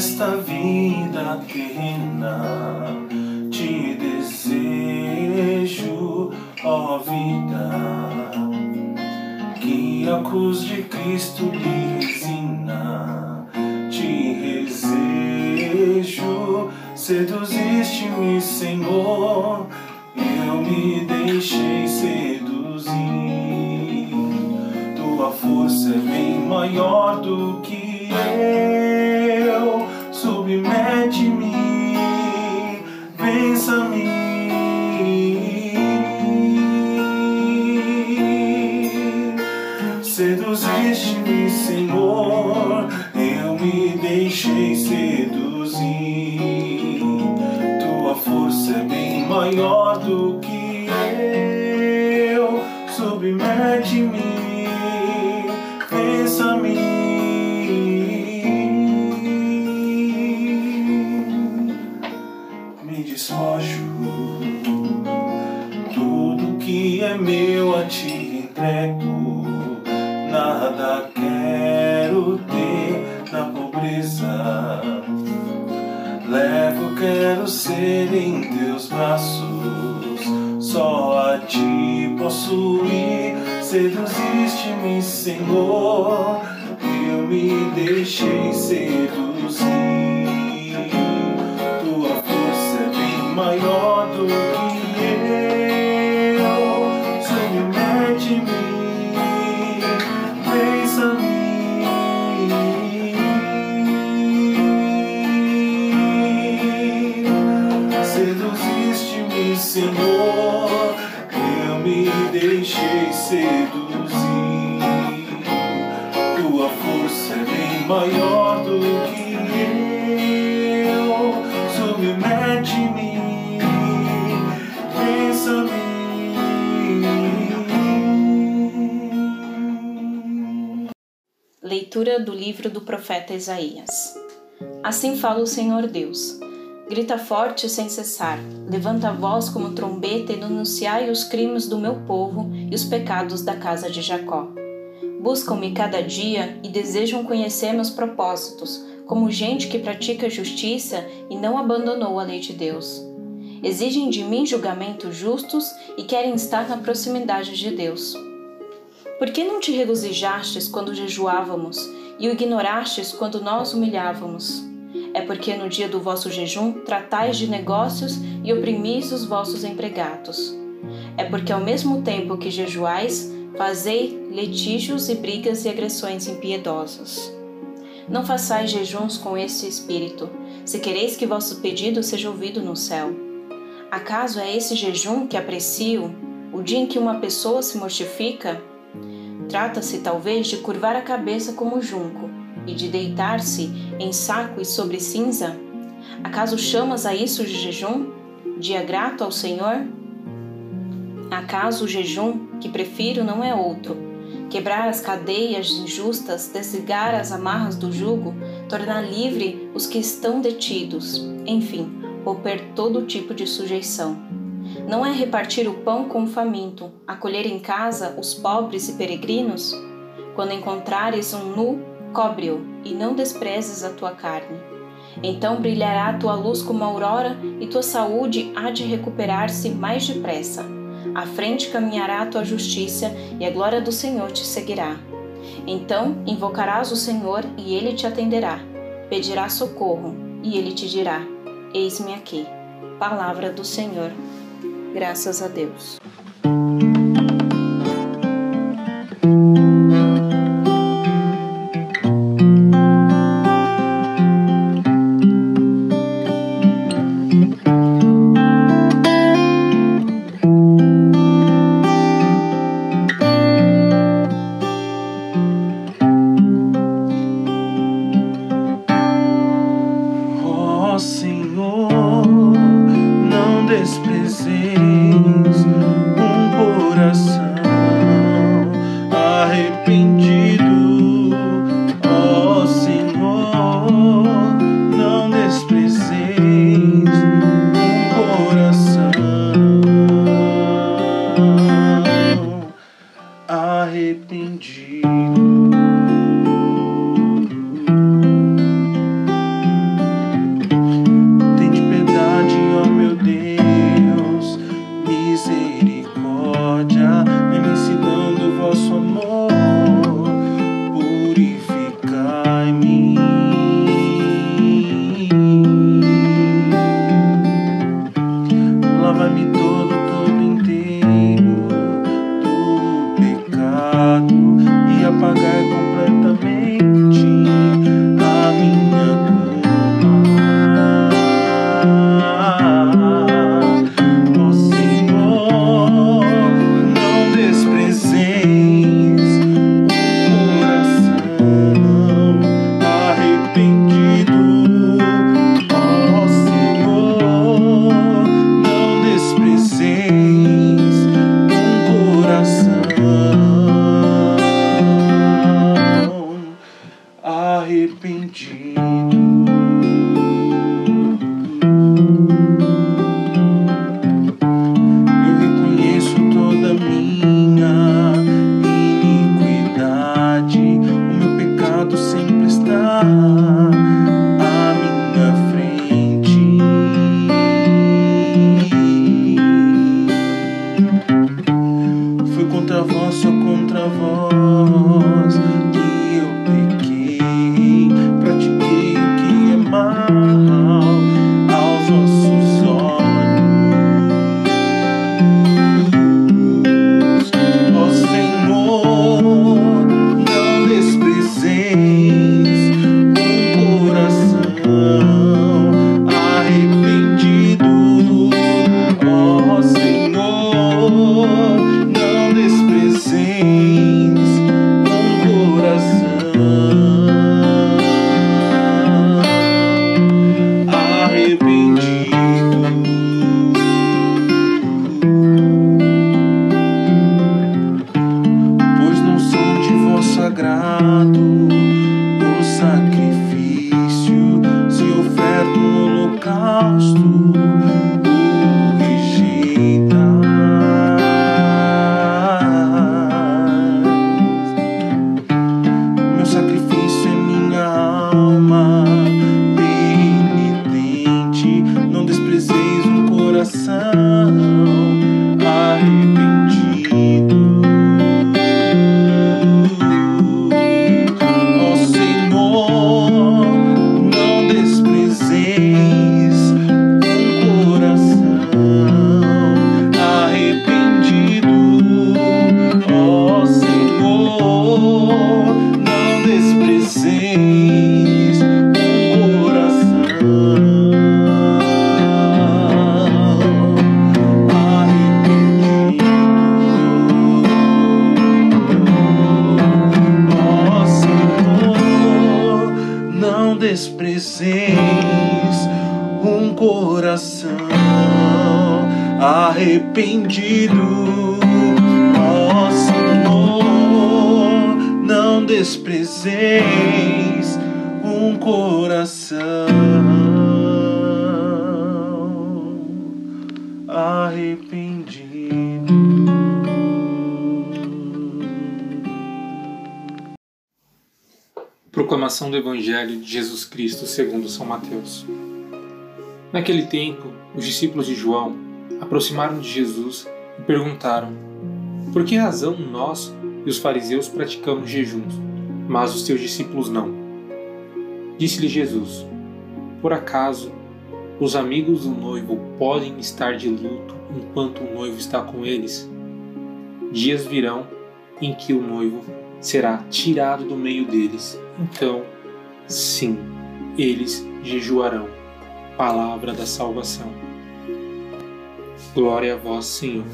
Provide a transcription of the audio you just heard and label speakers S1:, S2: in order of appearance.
S1: nesta vida terrena te desejo, ó vida, que a cruz de Cristo lhe resina, te desejo, seduziste-me, Senhor, eu me deixei seduzir, tua força é bem maior do que eu, Seduziste-me, Senhor, eu me deixei seduzir. Tua força é bem maior do que eu. Submete-me, pensa-me. Levo, quero ser em teus braços. Só a ti posso ir. Seduziste-me, Senhor. Eu me deixei seduzir. Tua força é bem maior do que me deixei seduzir. Tua força é bem maior do que eu. Submete-me, pensa-me.
S2: Leitura do livro do profeta Isaías. Assim fala o Senhor Deus. Grita forte sem cessar, levanta a voz como trombeta e denunciai os crimes do meu povo e os pecados da casa de Jacó. Buscam-me cada dia e desejam conhecer meus propósitos, como gente que pratica justiça e não abandonou a lei de Deus. Exigem de mim julgamentos justos e querem estar na proximidade de Deus. Por que não te regozijastes quando jejuávamos e o ignorastes quando nós humilhávamos? É porque no dia do vosso jejum tratais de negócios e oprimis os vossos empregados. É porque ao mesmo tempo que jejuais, fazei litígios e brigas e agressões impiedosas. Não façais jejuns com esse espírito, se quereis que vosso pedido seja ouvido no céu. Acaso é esse jejum que aprecio, o dia em que uma pessoa se mortifica? Trata-se talvez de curvar a cabeça como junco e de deitar-se em saco e sobre cinza? Acaso chamas a isso de jejum? Dia grato ao Senhor? Acaso o jejum que prefiro não é outro? Quebrar as cadeias injustas, desligar as amarras do jugo, tornar livre os que estão detidos, enfim, romper todo tipo de sujeição. Não é repartir o pão com o faminto, acolher em casa os pobres e peregrinos? Quando encontrares um nu, cobre-o e não desprezes a tua carne. Então brilhará a tua luz como a aurora e tua saúde há de recuperar-se mais depressa. À frente caminhará a tua justiça e a glória do Senhor te seguirá. Então invocarás o Senhor e ele te atenderá. Pedirás socorro e ele te dirá: Eis-me aqui. Palavra do Senhor. Graças a Deus.
S1: Ó fui contra vós, só contra vós. gosto. Desprezeis um coração arrependido. Ó Senhor, não desprezeis um coração arrependido.
S3: Proclamação do Evangelho de Jesus Cristo segundo São Mateus. Naquele tempo, os discípulos de João aproximaram de Jesus e perguntaram: Por que razão nós e os fariseus praticamos jejuns, mas os teus discípulos não? Disse-lhe Jesus: Por acaso os amigos do noivo podem estar de luto enquanto o noivo está com eles? Dias virão em que o noivo será tirado do meio deles. Então, sim, eles jejuarão. Palavra da salvação. Glória a vós, Senhor.